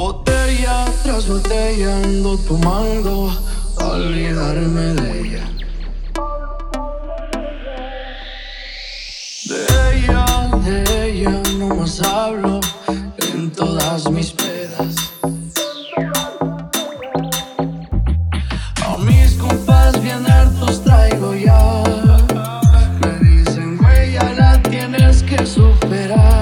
Botella tras botella ando tomando, olvidarme de ella. De ella, de ella no más hablo en todas mis pedas. A mis compas bien hartos traigo ya. Me dicen, güey, ya la tienes que superar.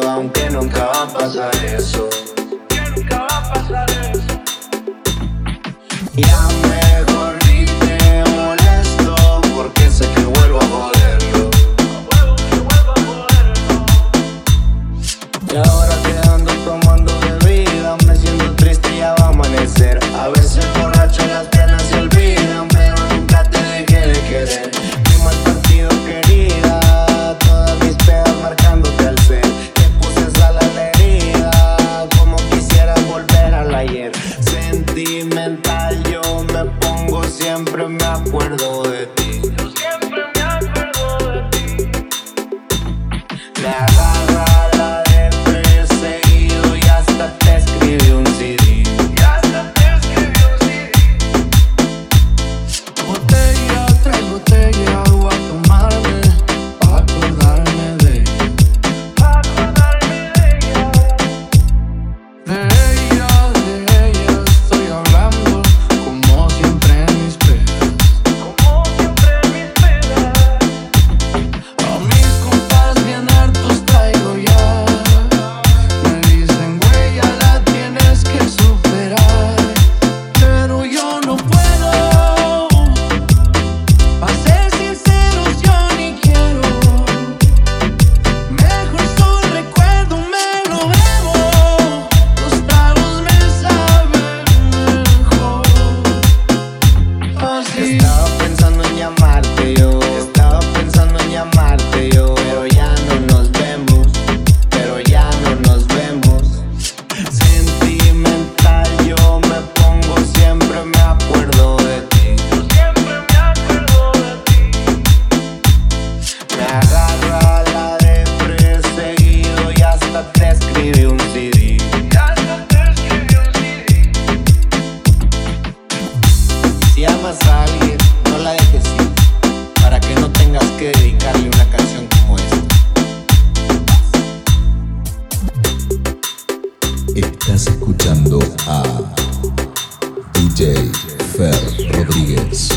aunque nunca va a pasar eso. Nunca va a pasar eso. Ya mejor ni te molesto, porque sé que vuelvo a joderlo. Y ahora quedando tomando bebida, me siento triste, ya va a amanecer. A veces Sentimental, yo me pongo siempre, me acuerdo de ti. Estás escuchando a DJ Fer Rodríguez.